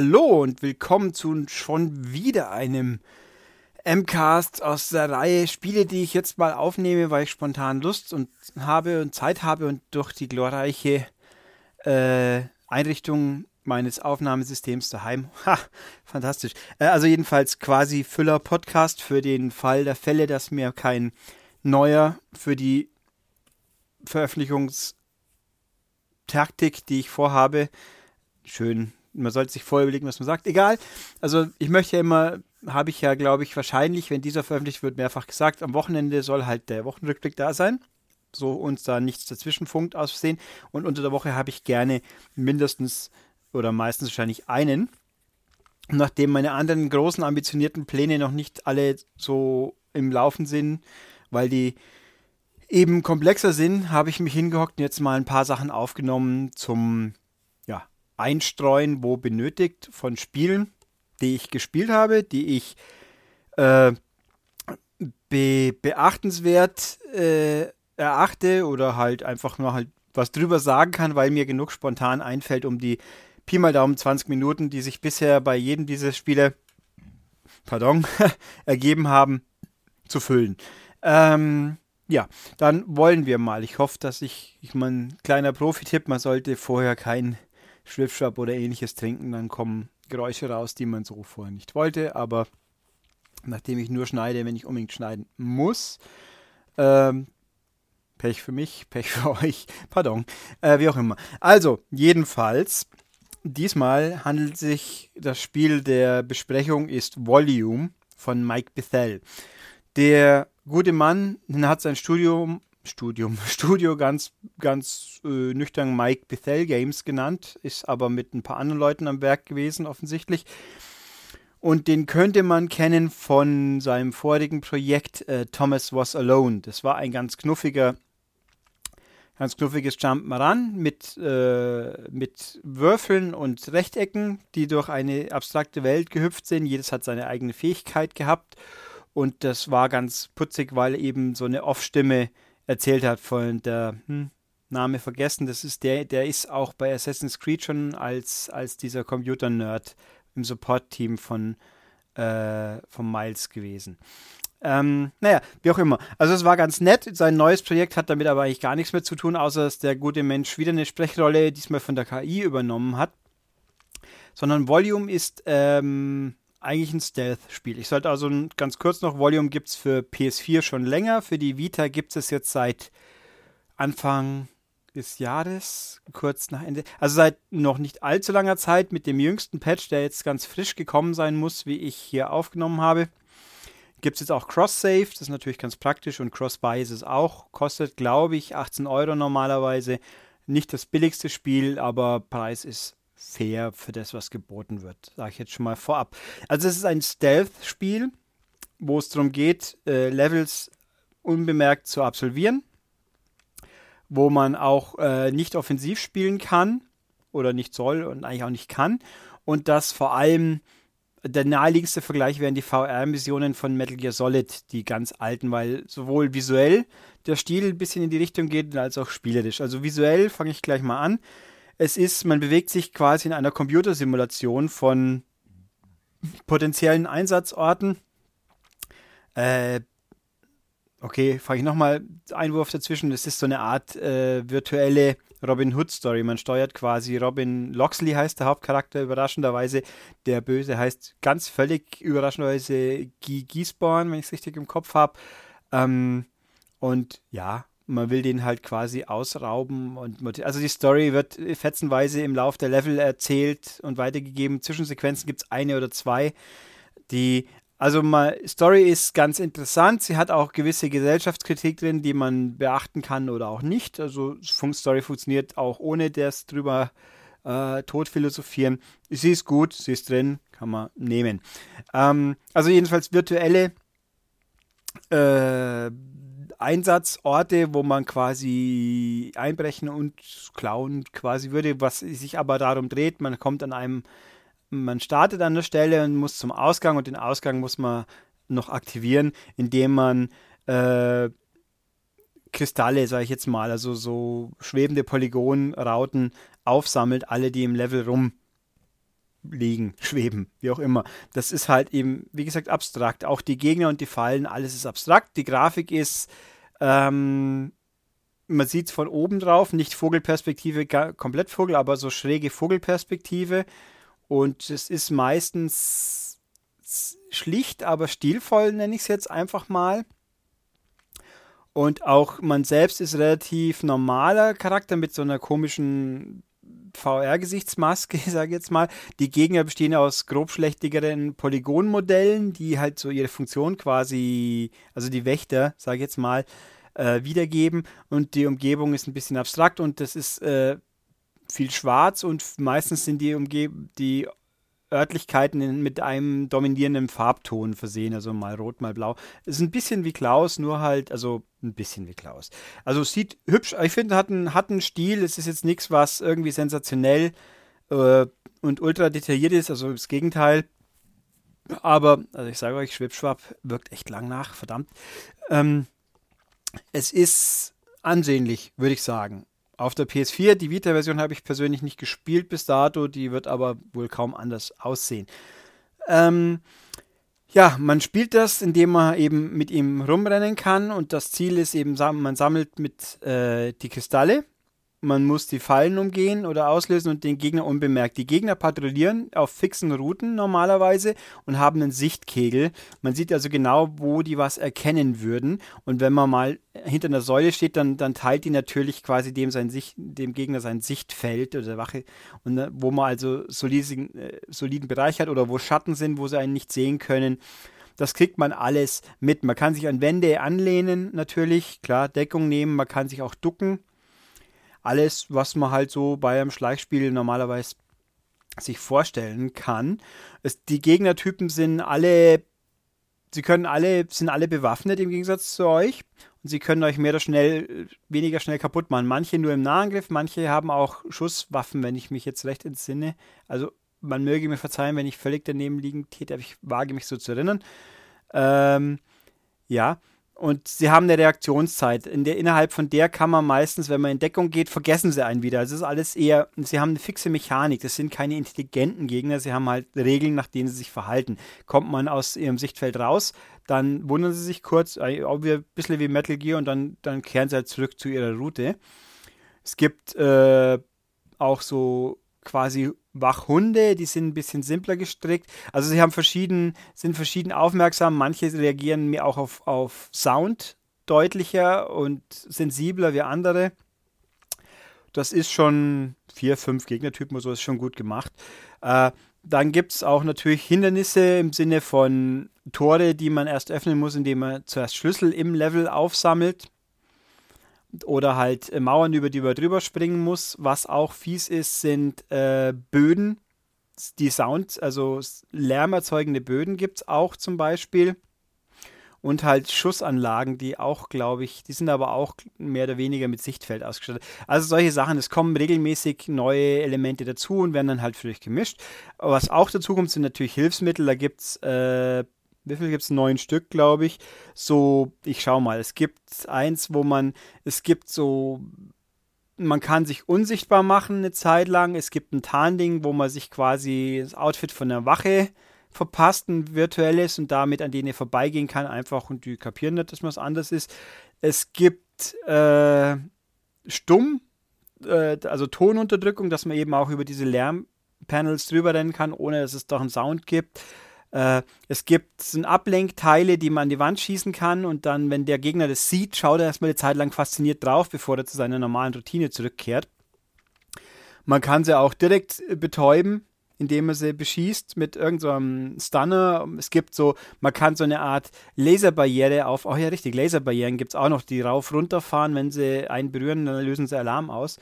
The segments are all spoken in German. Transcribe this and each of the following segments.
Hallo und willkommen zu schon wieder einem MCAST aus der Reihe Spiele, die ich jetzt mal aufnehme, weil ich spontan Lust und habe und Zeit habe und durch die glorreiche äh, Einrichtung meines Aufnahmesystems daheim. Ha, fantastisch. Äh, also jedenfalls quasi Füller-Podcast für den Fall der Fälle, dass mir kein neuer für die Veröffentlichungstaktik, die ich vorhabe, schön man sollte sich vorher überlegen, was man sagt. Egal. Also ich möchte ja immer, habe ich ja, glaube ich, wahrscheinlich, wenn dieser veröffentlicht wird, mehrfach gesagt, am Wochenende soll halt der Wochenrückblick da sein. So uns da nichts dazwischen funkt aussehen. Und unter der Woche habe ich gerne mindestens oder meistens wahrscheinlich einen. Nachdem meine anderen großen ambitionierten Pläne noch nicht alle so im Laufen sind, weil die eben komplexer sind, habe ich mich hingehockt und jetzt mal ein paar Sachen aufgenommen zum einstreuen, wo benötigt von Spielen, die ich gespielt habe, die ich äh, be beachtenswert äh, erachte oder halt einfach nur halt was drüber sagen kann, weil mir genug spontan einfällt, um die Pi mal Daumen 20 Minuten, die sich bisher bei jedem dieser Spiele, pardon, ergeben haben, zu füllen. Ähm, ja, dann wollen wir mal. Ich hoffe, dass ich, ich mein kleiner Profi-Tipp, man sollte vorher kein Schwipschwap oder ähnliches trinken, dann kommen Geräusche raus, die man so vorher nicht wollte. Aber nachdem ich nur schneide, wenn ich unbedingt schneiden muss, ähm, Pech für mich, Pech für euch, pardon, äh, wie auch immer. Also, jedenfalls, diesmal handelt sich das Spiel der Besprechung ist Volume von Mike Bethel. Der gute Mann hat sein Studium Studium, Studio ganz, ganz äh, nüchtern Mike Bethel Games genannt, ist aber mit ein paar anderen Leuten am Werk gewesen, offensichtlich. Und den könnte man kennen von seinem vorigen Projekt äh, Thomas Was Alone. Das war ein ganz knuffiger, ganz knuffiges Jump'n'Run mit, äh, mit Würfeln und Rechtecken, die durch eine abstrakte Welt gehüpft sind. Jedes hat seine eigene Fähigkeit gehabt. Und das war ganz putzig, weil eben so eine Off-Stimme erzählt hat von der hm, Name vergessen. Das ist der, der ist auch bei Assassin's Creed schon als, als dieser Computer-Nerd im Support-Team von, äh, von Miles gewesen. Ähm, naja, wie auch immer. Also es war ganz nett. Sein neues Projekt hat damit aber eigentlich gar nichts mehr zu tun, außer dass der gute Mensch wieder eine Sprechrolle diesmal von der KI übernommen hat. Sondern Volume ist ähm, eigentlich ein Stealth-Spiel. Ich sollte also ganz kurz noch, Volume gibt es für PS4 schon länger, für die Vita gibt es jetzt seit Anfang des Jahres, kurz nach Ende, also seit noch nicht allzu langer Zeit mit dem jüngsten Patch, der jetzt ganz frisch gekommen sein muss, wie ich hier aufgenommen habe. Gibt es jetzt auch Cross-Save, das ist natürlich ganz praktisch und Cross-Buy ist es auch. Kostet, glaube ich, 18 Euro normalerweise. Nicht das billigste Spiel, aber Preis ist fair für das, was geboten wird. Sage ich jetzt schon mal vorab. Also es ist ein Stealth-Spiel, wo es darum geht, äh, Levels unbemerkt zu absolvieren, wo man auch äh, nicht offensiv spielen kann oder nicht soll und eigentlich auch nicht kann. Und das vor allem der naheliegendste Vergleich wären die VR-Missionen von Metal Gear Solid, die ganz alten, weil sowohl visuell der Stil ein bisschen in die Richtung geht, als auch spielerisch. Also visuell fange ich gleich mal an. Es ist, man bewegt sich quasi in einer Computersimulation von potenziellen Einsatzorten. Äh, okay, fange ich nochmal Einwurf dazwischen. Das ist so eine Art äh, virtuelle Robin Hood Story. Man steuert quasi Robin Loxley heißt der Hauptcharakter überraschenderweise. Der Böse heißt ganz völlig überraschenderweise Guy wenn ich es richtig im Kopf habe. Ähm, und ja, man will den halt quasi ausrauben und also die Story wird fetzenweise im Lauf der Level erzählt und weitergegeben. Zwischensequenzen gibt es eine oder zwei, die also mal Story ist ganz interessant. Sie hat auch gewisse Gesellschaftskritik drin, die man beachten kann oder auch nicht. Also Story funktioniert auch ohne das drüber äh, tot philosophieren. Sie ist gut, sie ist drin, kann man nehmen. Ähm, also jedenfalls virtuelle äh, Einsatzorte, wo man quasi einbrechen und klauen quasi würde, was sich aber darum dreht, man kommt an einem, man startet an der Stelle und muss zum Ausgang und den Ausgang muss man noch aktivieren, indem man äh, Kristalle, sage ich jetzt mal, also so schwebende Polygonrauten aufsammelt, alle, die im Level rum liegen, schweben, wie auch immer. Das ist halt eben, wie gesagt, abstrakt. Auch die Gegner und die Fallen, alles ist abstrakt. Die Grafik ist, ähm, man sieht es von oben drauf, nicht Vogelperspektive, komplett Vogel, aber so schräge Vogelperspektive. Und es ist meistens schlicht, aber stilvoll, nenne ich es jetzt einfach mal. Und auch man selbst ist relativ normaler Charakter mit so einer komischen VR-Gesichtsmaske, sage ich jetzt mal. Die Gegner bestehen aus grobschlächtigeren Polygonmodellen, die halt so ihre Funktion quasi, also die Wächter, sage ich jetzt mal, äh, wiedergeben. Und die Umgebung ist ein bisschen abstrakt und das ist äh, viel schwarz und meistens sind die, Umge die Örtlichkeiten in, mit einem dominierenden Farbton versehen, also mal rot, mal blau. Ist ein bisschen wie Klaus, nur halt, also ein bisschen wie Klaus. Also sieht hübsch, ich finde, hat einen, hat einen Stil, es ist jetzt nichts, was irgendwie sensationell äh, und ultra detailliert ist, also das Gegenteil. Aber, also ich sage euch, Schwipschwap wirkt echt lang nach, verdammt. Ähm, es ist ansehnlich, würde ich sagen auf der PS4. Die Vita-Version habe ich persönlich nicht gespielt bis dato, die wird aber wohl kaum anders aussehen. Ähm, ja, man spielt das, indem man eben mit ihm rumrennen kann und das Ziel ist eben, man sammelt mit äh, die Kristalle man muss die Fallen umgehen oder auslösen und den Gegner unbemerkt. Die Gegner patrouillieren auf fixen Routen normalerweise und haben einen Sichtkegel. Man sieht also genau, wo die was erkennen würden. Und wenn man mal hinter einer Säule steht, dann, dann teilt die natürlich quasi dem, sein Sicht, dem Gegner sein Sichtfeld oder Wache. Und äh, wo man also soliden, äh, soliden Bereich hat oder wo Schatten sind, wo sie einen nicht sehen können. Das kriegt man alles mit. Man kann sich an Wände anlehnen, natürlich, klar, Deckung nehmen, man kann sich auch ducken alles, was man halt so bei einem Schleichspiel normalerweise sich vorstellen kann. Es, die Gegnertypen sind alle, sie können alle, sind alle bewaffnet im Gegensatz zu euch und sie können euch mehr oder schnell, weniger schnell kaputt machen. Manche nur im Nahangriff, manche haben auch Schusswaffen, wenn ich mich jetzt recht entsinne. Also man möge mir verzeihen, wenn ich völlig daneben liegen täte, aber ich wage mich so zu erinnern. Ähm, ja, und sie haben eine Reaktionszeit. In der, innerhalb von der kann man meistens, wenn man in Deckung geht, vergessen sie einen wieder. Es ist alles eher, sie haben eine fixe Mechanik. Das sind keine intelligenten Gegner. Sie haben halt Regeln, nach denen sie sich verhalten. Kommt man aus ihrem Sichtfeld raus, dann wundern sie sich kurz, äh, auch ein bisschen wie Metal Gear, und dann, dann kehren sie halt zurück zu ihrer Route. Es gibt äh, auch so quasi Wachhunde, die sind ein bisschen simpler gestrickt. Also sie haben verschieden, sind verschieden aufmerksam. Manche reagieren mir auch auf, auf Sound deutlicher und sensibler wie andere. Das ist schon vier, fünf Gegnertypen oder so, ist schon gut gemacht. Äh, dann gibt es auch natürlich Hindernisse im Sinne von Tore, die man erst öffnen muss, indem man zuerst Schlüssel im Level aufsammelt oder halt äh, Mauern, über die man drüber springen muss. Was auch fies ist, sind äh, Böden. Die Sound, also lärmerzeugende Böden gibt es auch zum Beispiel. Und halt Schussanlagen, die auch, glaube ich, die sind aber auch mehr oder weniger mit Sichtfeld ausgestattet. Also solche Sachen, es kommen regelmäßig neue Elemente dazu und werden dann halt für euch gemischt. Was auch dazu kommt, sind natürlich Hilfsmittel. Da gibt es äh, wie viel gibt es? Neun Stück, glaube ich. So, ich schau mal. Es gibt eins, wo man, es gibt so, man kann sich unsichtbar machen eine Zeit lang. Es gibt ein Tarnding, wo man sich quasi das Outfit von der Wache verpasst, ein virtuelles und damit an denen vorbeigehen kann, einfach und die kapieren nicht, dass man was anderes ist. Es gibt äh, Stumm, äh, also Tonunterdrückung, dass man eben auch über diese Lärmpanels drüber rennen kann, ohne dass es doch einen Sound gibt. Äh, es gibt sind Ablenkteile, die man an die Wand schießen kann und dann, wenn der Gegner das sieht, schaut er erstmal eine Zeit lang fasziniert drauf, bevor er zu seiner normalen Routine zurückkehrt. Man kann sie auch direkt äh, betäuben, indem man sie beschießt mit irgendeinem so Stunner. Es gibt so, man kann so eine Art Laserbarriere auf, oh ja richtig, Laserbarrieren gibt es auch noch, die rauf runterfahren, wenn sie einen berühren, dann lösen sie Alarm aus.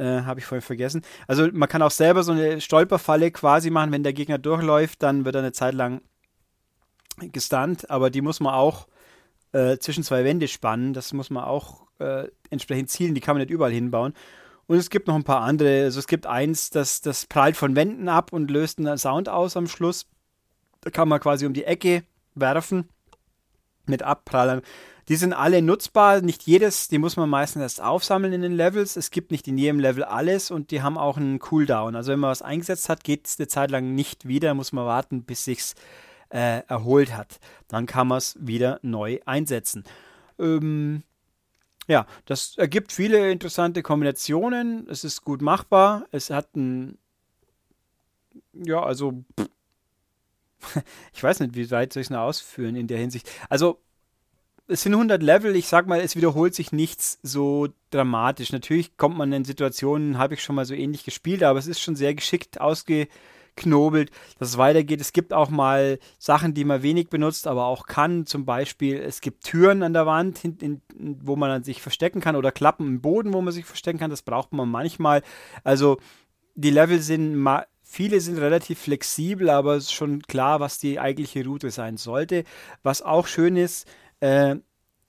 Äh, Habe ich vorhin vergessen. Also man kann auch selber so eine Stolperfalle quasi machen, wenn der Gegner durchläuft, dann wird er eine Zeit lang gestunt, aber die muss man auch äh, zwischen zwei Wände spannen. Das muss man auch äh, entsprechend zielen, die kann man nicht überall hinbauen. Und es gibt noch ein paar andere. Also es gibt eins, das, das prallt von Wänden ab und löst einen Sound aus am Schluss. Da kann man quasi um die Ecke werfen mit Abprallern Die sind alle nutzbar, nicht jedes, die muss man meistens erst aufsammeln in den Levels. Es gibt nicht in jedem Level alles und die haben auch einen Cooldown. Also wenn man was eingesetzt hat, geht es eine Zeit lang nicht wieder, muss man warten, bis sich's äh, erholt hat. Dann kann man es wieder neu einsetzen. Ähm, ja, das ergibt viele interessante Kombinationen. Es ist gut machbar. Es hat ein. Ja, also. ich weiß nicht, wie weit soll ich es noch ausführen in der Hinsicht. Also, es sind 100 Level. Ich sag mal, es wiederholt sich nichts so dramatisch. Natürlich kommt man in Situationen, habe ich schon mal so ähnlich gespielt, aber es ist schon sehr geschickt ausge knobelt, dass es weitergeht. Es gibt auch mal Sachen, die man wenig benutzt, aber auch kann. Zum Beispiel, es gibt Türen an der Wand, in, in, wo man sich verstecken kann oder Klappen im Boden, wo man sich verstecken kann. Das braucht man manchmal. Also die Level sind Viele sind relativ flexibel, aber es ist schon klar, was die eigentliche Route sein sollte. Was auch schön ist, äh,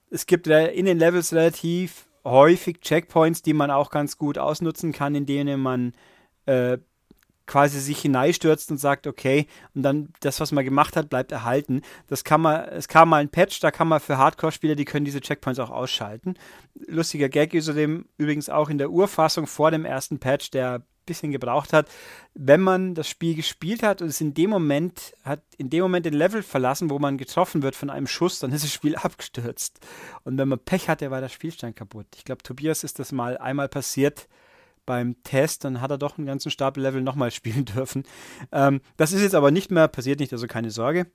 es gibt in den Levels relativ häufig Checkpoints, die man auch ganz gut ausnutzen kann, in denen man äh, quasi sich hineinstürzt und sagt, okay, und dann das, was man gemacht hat, bleibt erhalten. Das kann man, es kam mal ein Patch, da kann man für Hardcore-Spieler, die können diese Checkpoints auch ausschalten. Lustiger Gag ist dem übrigens auch in der Urfassung vor dem ersten Patch, der bisschen gebraucht hat, wenn man das Spiel gespielt hat und es in dem Moment hat, in dem Moment den Level verlassen, wo man getroffen wird von einem Schuss, dann ist das Spiel abgestürzt. Und wenn man Pech hatte, war der Spielstein kaputt. Ich glaube, Tobias ist das mal einmal passiert beim Test, dann hat er doch einen ganzen Stapel Level nochmal spielen dürfen. Ähm, das ist jetzt aber nicht mehr, passiert nicht, also keine Sorge.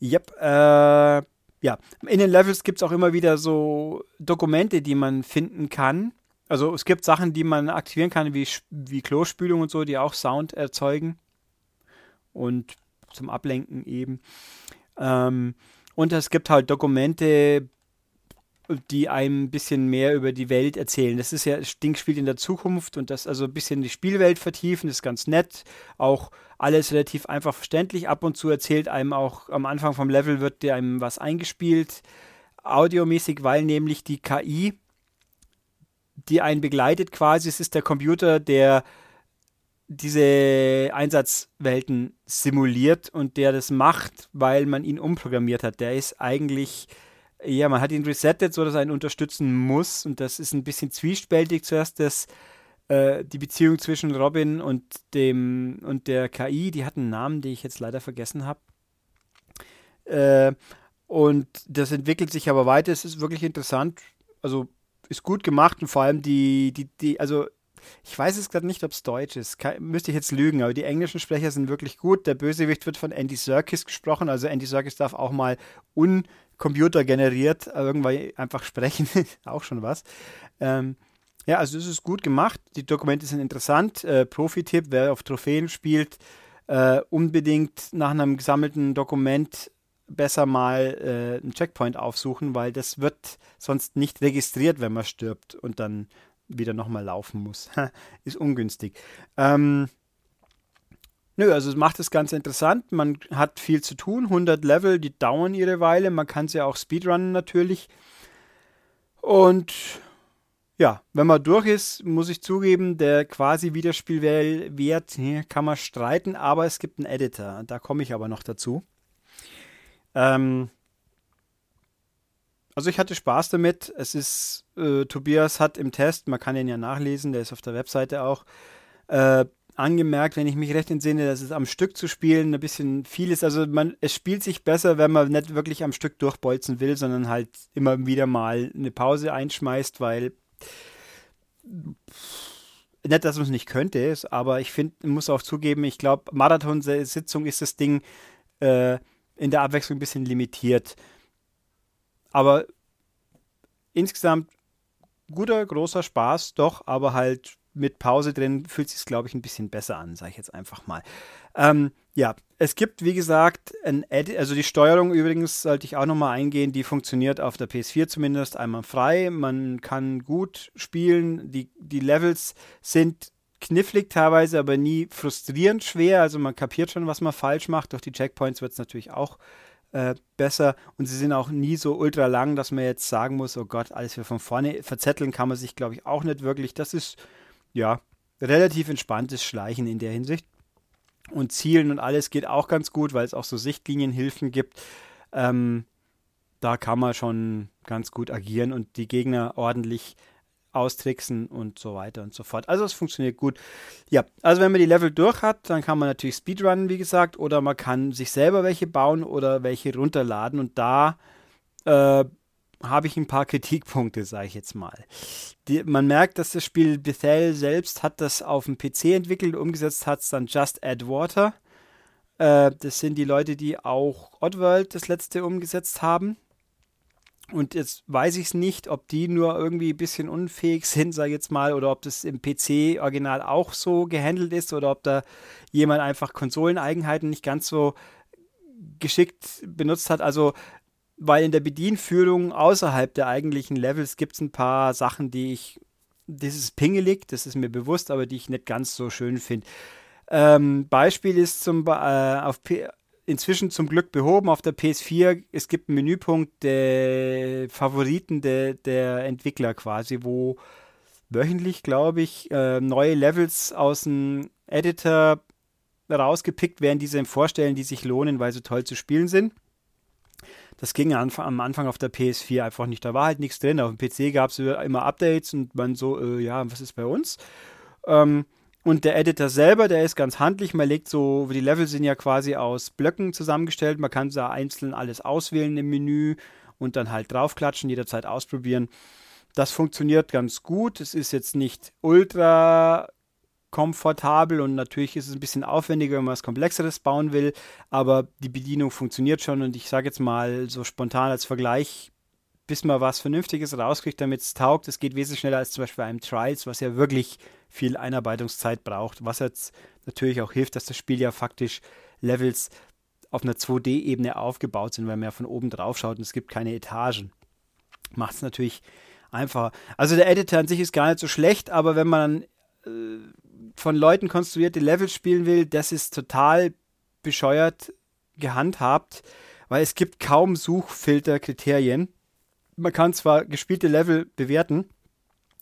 Yep, äh, ja, in den Levels gibt es auch immer wieder so Dokumente, die man finden kann. Also es gibt Sachen, die man aktivieren kann, wie, wie Klospülung und so, die auch Sound erzeugen. Und zum Ablenken eben. Ähm, und es gibt halt Dokumente, die einem ein bisschen mehr über die Welt erzählen. Das ist ja, das Ding spielt in der Zukunft und das also ein bisschen die Spielwelt vertiefen, ist ganz nett. Auch alles relativ einfach verständlich. Ab und zu erzählt einem auch am Anfang vom Level wird dir einem was eingespielt, audiomäßig, weil nämlich die KI, die einen begleitet quasi, es ist der Computer, der diese Einsatzwelten simuliert und der das macht, weil man ihn umprogrammiert hat. Der ist eigentlich ja, man hat ihn resettet, so dass er ihn unterstützen muss. Und das ist ein bisschen zwiespältig. Zuerst das, äh, die Beziehung zwischen Robin und dem und der KI, die hat einen Namen, den ich jetzt leider vergessen habe. Äh, und das entwickelt sich aber weiter. Es ist wirklich interessant. Also ist gut gemacht und vor allem die, die, die, also ich weiß es gerade nicht, ob es Deutsch ist. Kann, müsste ich jetzt lügen, aber die englischen Sprecher sind wirklich gut. Der Bösewicht wird von Andy Serkis gesprochen. Also Andy Serkis darf auch mal un Computer generiert, irgendwann einfach sprechen, auch schon was. Ähm, ja, also es ist gut gemacht. Die Dokumente sind interessant. Äh, Profi-Tipp, wer auf Trophäen spielt, äh, unbedingt nach einem gesammelten Dokument besser mal äh, einen Checkpoint aufsuchen, weil das wird sonst nicht registriert, wenn man stirbt und dann wieder nochmal laufen muss. ist ungünstig. Ähm, Nö, also es macht das Ganze interessant. Man hat viel zu tun. 100 Level, die dauern ihre Weile. Man kann sie auch speedrunnen natürlich. Und ja, wenn man durch ist, muss ich zugeben, der quasi Wiederspielwert kann man streiten, aber es gibt einen Editor. Da komme ich aber noch dazu. Ähm, also ich hatte Spaß damit. Es ist, äh, Tobias hat im Test, man kann ihn ja nachlesen, der ist auf der Webseite auch, äh, angemerkt, wenn ich mich recht entsinne, dass es am Stück zu spielen ein bisschen viel ist. Also man, es spielt sich besser, wenn man nicht wirklich am Stück durchbolzen will, sondern halt immer wieder mal eine Pause einschmeißt, weil nicht, dass man es nicht könnte, aber ich finde, muss auch zugeben, ich glaube, Marathonsitzung ist das Ding äh, in der Abwechslung ein bisschen limitiert. Aber insgesamt guter, großer Spaß, doch, aber halt mit Pause drin fühlt sich glaube ich, ein bisschen besser an, sage ich jetzt einfach mal. Ähm, ja, es gibt, wie gesagt, ein Edit, also die Steuerung übrigens sollte ich auch nochmal eingehen, die funktioniert auf der PS4 zumindest einmal frei. Man kann gut spielen, die, die Levels sind knifflig teilweise, aber nie frustrierend schwer. Also man kapiert schon, was man falsch macht. Durch die Checkpoints wird es natürlich auch äh, besser und sie sind auch nie so ultra lang, dass man jetzt sagen muss, oh Gott, alles wieder von vorne. Verzetteln kann man sich, glaube ich, auch nicht wirklich. Das ist ja, relativ entspanntes Schleichen in der Hinsicht. Und Zielen und alles geht auch ganz gut, weil es auch so Sichtlinienhilfen gibt. Ähm, da kann man schon ganz gut agieren und die Gegner ordentlich austricksen und so weiter und so fort. Also es funktioniert gut. Ja, also wenn man die Level durch hat, dann kann man natürlich Speedrunnen, wie gesagt, oder man kann sich selber welche bauen oder welche runterladen und da äh, habe ich ein paar Kritikpunkte, sage ich jetzt mal. Die, man merkt, dass das Spiel Bethel selbst hat das auf dem PC entwickelt, umgesetzt hat es dann Just Add Water. Äh, das sind die Leute, die auch Oddworld das letzte umgesetzt haben. Und jetzt weiß ich es nicht, ob die nur irgendwie ein bisschen unfähig sind, sage ich jetzt mal, oder ob das im PC-Original auch so gehandelt ist oder ob da jemand einfach Konsoleneigenheiten nicht ganz so geschickt benutzt hat. Also, weil in der Bedienführung außerhalb der eigentlichen Levels gibt es ein paar Sachen, die ich, das ist pingelig, das ist mir bewusst, aber die ich nicht ganz so schön finde. Ähm, Beispiel ist zum äh, auf P inzwischen zum Glück behoben auf der PS4. Es gibt einen Menüpunkt der Favoriten de, der Entwickler quasi, wo wöchentlich, glaube ich, äh, neue Levels aus dem Editor rausgepickt werden, die sie vorstellen, die sich lohnen, weil sie toll zu spielen sind. Das ging am Anfang auf der PS4 einfach nicht. Da war halt nichts drin. Auf dem PC gab es immer Updates und man so, äh, ja, was ist bei uns? Ähm, und der Editor selber, der ist ganz handlich. Man legt so, die Level sind ja quasi aus Blöcken zusammengestellt. Man kann da einzeln alles auswählen im Menü und dann halt draufklatschen, jederzeit ausprobieren. Das funktioniert ganz gut. Es ist jetzt nicht ultra komfortabel und natürlich ist es ein bisschen aufwendiger, wenn man was Komplexeres bauen will, aber die Bedienung funktioniert schon und ich sage jetzt mal so spontan als Vergleich, bis man was Vernünftiges rauskriegt, damit es taugt, es geht wesentlich schneller als zum Beispiel bei einem Trials, was ja wirklich viel Einarbeitungszeit braucht, was jetzt natürlich auch hilft, dass das Spiel ja faktisch Levels auf einer 2D-Ebene aufgebaut sind, weil man ja von oben drauf schaut und es gibt keine Etagen. Macht es natürlich einfacher. Also der Editor an sich ist gar nicht so schlecht, aber wenn man äh, von Leuten konstruierte Levels spielen will, das ist total bescheuert gehandhabt, weil es gibt kaum Suchfilterkriterien. Man kann zwar gespielte Level bewerten,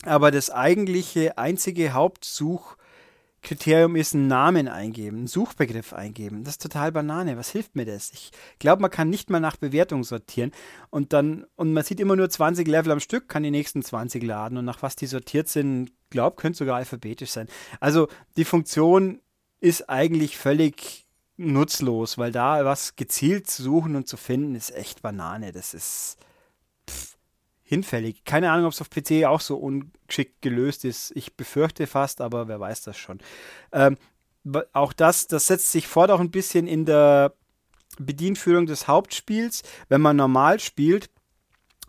aber das eigentliche, einzige Hauptsuchkriterium ist einen Namen eingeben, einen Suchbegriff eingeben. Das ist total Banane. Was hilft mir das? Ich glaube, man kann nicht mal nach Bewertung sortieren und dann, und man sieht immer nur 20 Level am Stück, kann die nächsten 20 laden und nach was die sortiert sind, glaube, könnte sogar alphabetisch sein. Also die Funktion ist eigentlich völlig nutzlos, weil da was gezielt zu suchen und zu finden ist echt Banane. Das ist hinfällig. Keine Ahnung, ob es auf PC auch so ungeschickt gelöst ist. Ich befürchte fast, aber wer weiß das schon. Ähm, auch das, das setzt sich fort auch ein bisschen in der Bedienführung des Hauptspiels. Wenn man normal spielt,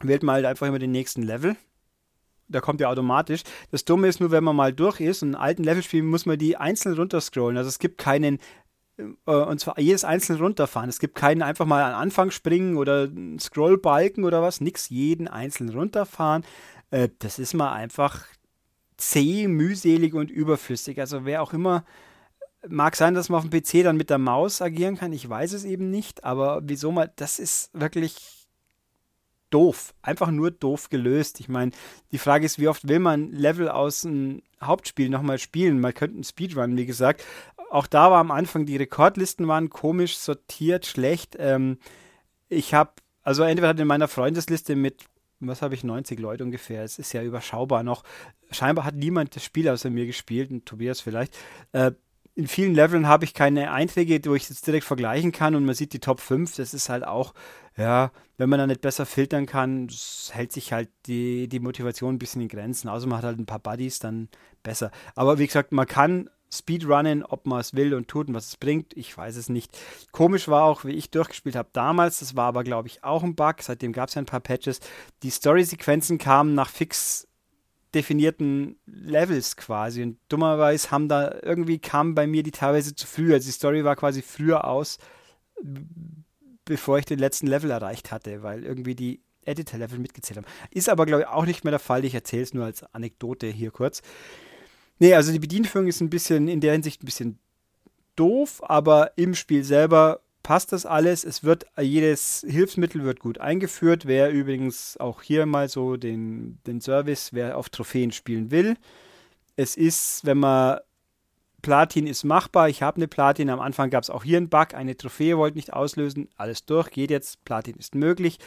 wählt man halt einfach immer den nächsten Level. Da kommt ja automatisch. Das Dumme ist nur, wenn man mal durch ist und einen alten Level spielt, muss man die einzeln runterscrollen. Also es gibt keinen und zwar jedes einzelne runterfahren. Es gibt keinen einfach mal an Anfang springen oder Scrollbalken oder was, nix, jeden einzelnen runterfahren. Äh, das ist mal einfach zäh, mühselig und überflüssig. Also wer auch immer, mag sein, dass man auf dem PC dann mit der Maus agieren kann, ich weiß es eben nicht, aber wieso mal, das ist wirklich doof, einfach nur doof gelöst. Ich meine, die Frage ist, wie oft will man Level aus dem Hauptspiel nochmal spielen? Man könnte einen Speedrun, wie gesagt, auch da war am Anfang, die Rekordlisten waren komisch sortiert, schlecht. Ähm, ich habe, also entweder hat in meiner Freundesliste mit, was habe ich, 90 Leute ungefähr, es ist ja überschaubar noch. Scheinbar hat niemand das Spiel außer mir gespielt, und Tobias vielleicht. Äh, in vielen Leveln habe ich keine Einträge, wo ich jetzt direkt vergleichen kann und man sieht die Top 5. Das ist halt auch, ja, wenn man da nicht besser filtern kann, hält sich halt die, die Motivation ein bisschen in Grenzen. Außer man hat halt ein paar Buddies, dann besser. Aber wie gesagt, man kann Speedrunnen, ob man es will und tut und was es bringt, ich weiß es nicht. Komisch war auch, wie ich durchgespielt habe damals, das war aber, glaube ich, auch ein Bug, seitdem gab es ja ein paar Patches, die Story-Sequenzen kamen nach fix definierten Levels quasi und dummerweise haben da, irgendwie kam bei mir die teilweise zu früh, also die Story war quasi früher aus, bevor ich den letzten Level erreicht hatte, weil irgendwie die Editor-Level mitgezählt haben. Ist aber, glaube ich, auch nicht mehr der Fall, ich erzähle es nur als Anekdote hier kurz. Nee, also die Bedienführung ist ein bisschen in der Hinsicht ein bisschen doof, aber im Spiel selber passt das alles. Es wird jedes Hilfsmittel wird gut eingeführt. Wer übrigens auch hier mal so den, den Service, wer auf Trophäen spielen will. Es ist, wenn man Platin ist machbar. Ich habe eine Platin. Am Anfang gab es auch hier einen Bug. Eine Trophäe wollte nicht auslösen. Alles durch. Geht jetzt. Platin ist möglich.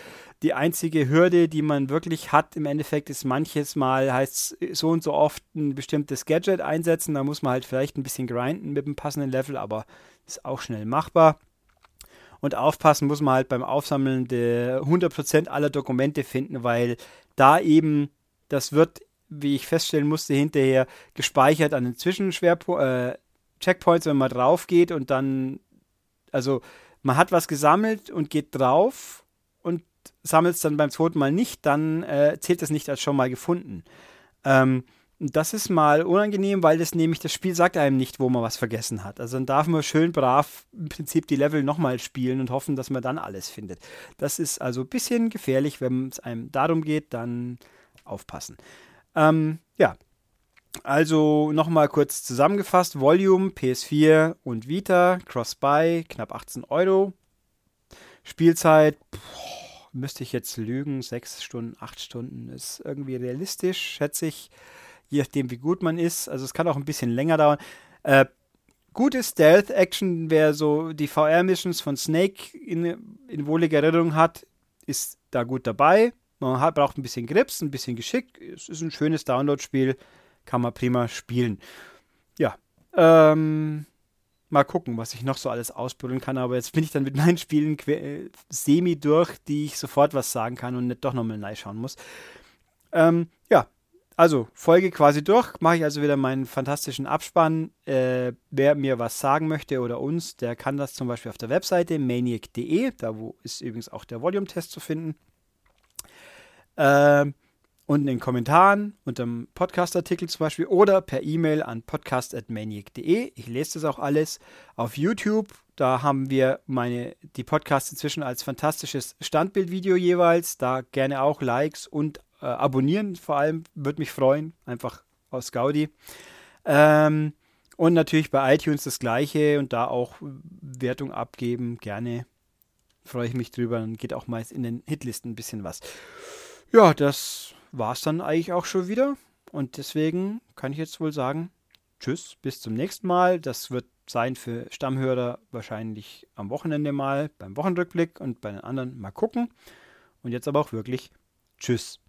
Die einzige Hürde, die man wirklich hat im Endeffekt, ist manches Mal heißt so und so oft ein bestimmtes Gadget einsetzen. Da muss man halt vielleicht ein bisschen grinden mit dem passenden Level, aber ist auch schnell machbar. Und aufpassen muss man halt beim Aufsammeln der 100% aller Dokumente finden, weil da eben, das wird wie ich feststellen musste, hinterher gespeichert an den Zwischenschwerpunkt, äh, Checkpoints, wenn man drauf geht und dann, also man hat was gesammelt und geht drauf und sammelt es dann beim zweiten Mal nicht, dann äh, zählt das nicht als schon mal gefunden. Ähm, das ist mal unangenehm, weil das nämlich das Spiel sagt einem nicht, wo man was vergessen hat. Also dann darf man schön brav im Prinzip die Level nochmal spielen und hoffen, dass man dann alles findet. Das ist also ein bisschen gefährlich, wenn es einem darum geht, dann aufpassen. Ähm, ja, also nochmal kurz zusammengefasst: Volume, PS4 und Vita, Cross-Buy, knapp 18 Euro. Spielzeit, boah, müsste ich jetzt lügen, 6 Stunden, 8 Stunden ist irgendwie realistisch, schätze ich, je nachdem, wie gut man ist. Also, es kann auch ein bisschen länger dauern. Äh, gute Stealth-Action, wer so die VR-Missions von Snake in, in wohliger Erinnerung hat, ist da gut dabei. Man hat, braucht ein bisschen Grips, ein bisschen Geschick. Es ist ein schönes Download-Spiel, kann man prima spielen. Ja, ähm, mal gucken, was ich noch so alles ausprobieren kann. Aber jetzt bin ich dann mit meinen Spielen äh, semi durch, die ich sofort was sagen kann und nicht doch nochmal reinschauen muss. Ähm, ja, also Folge quasi durch. Mache ich also wieder meinen fantastischen Abspann. Äh, wer mir was sagen möchte oder uns, der kann das zum Beispiel auf der Webseite maniac.de. Da wo ist übrigens auch der Volume-Test zu finden. Äh, unten in den Kommentaren, unter dem Podcast-Artikel zum Beispiel oder per E-Mail an podcast.maniac.de. Ich lese das auch alles. Auf YouTube, da haben wir meine, die Podcasts inzwischen als fantastisches Standbildvideo jeweils. Da gerne auch Likes und äh, abonnieren vor allem, würde mich freuen. Einfach aus Gaudi. Ähm, und natürlich bei iTunes das gleiche und da auch Wertung abgeben. Gerne. Freue ich mich drüber. Dann geht auch meist in den Hitlisten ein bisschen was. Ja, das war es dann eigentlich auch schon wieder. Und deswegen kann ich jetzt wohl sagen, tschüss, bis zum nächsten Mal. Das wird sein für Stammhörer wahrscheinlich am Wochenende mal beim Wochenrückblick und bei den anderen mal gucken. Und jetzt aber auch wirklich tschüss.